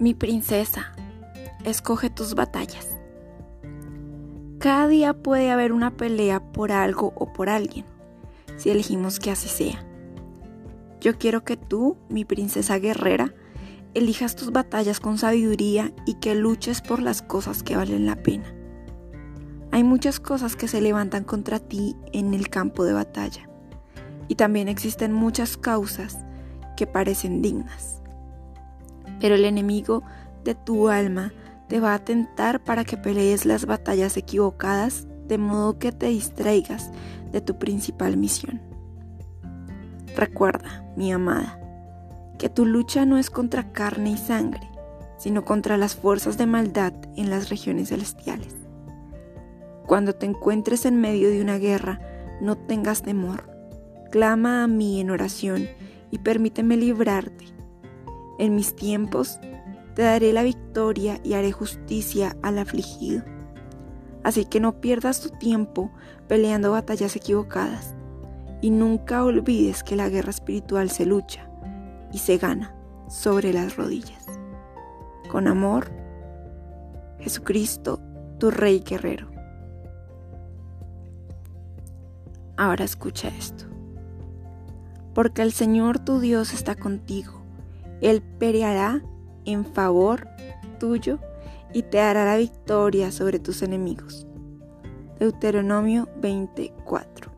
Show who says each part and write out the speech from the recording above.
Speaker 1: Mi princesa, escoge tus batallas. Cada día puede haber una pelea por algo o por alguien, si elegimos que así sea. Yo quiero que tú, mi princesa guerrera, elijas tus batallas con sabiduría y que luches por las cosas que valen la pena. Hay muchas cosas que se levantan contra ti en el campo de batalla y también existen muchas causas que parecen dignas pero el enemigo de tu alma te va a tentar para que pelees las batallas equivocadas de modo que te distraigas de tu principal misión. Recuerda, mi amada, que tu lucha no es contra carne y sangre, sino contra las fuerzas de maldad en las regiones celestiales. Cuando te encuentres en medio de una guerra, no tengas temor. Clama a mí en oración y permíteme librarte en mis tiempos te daré la victoria y haré justicia al afligido. Así que no pierdas tu tiempo peleando batallas equivocadas y nunca olvides que la guerra espiritual se lucha y se gana sobre las rodillas. Con amor, Jesucristo, tu Rey guerrero. Ahora escucha esto. Porque el Señor tu Dios está contigo él peleará en favor tuyo y te dará la victoria sobre tus enemigos. Deuteronomio 24.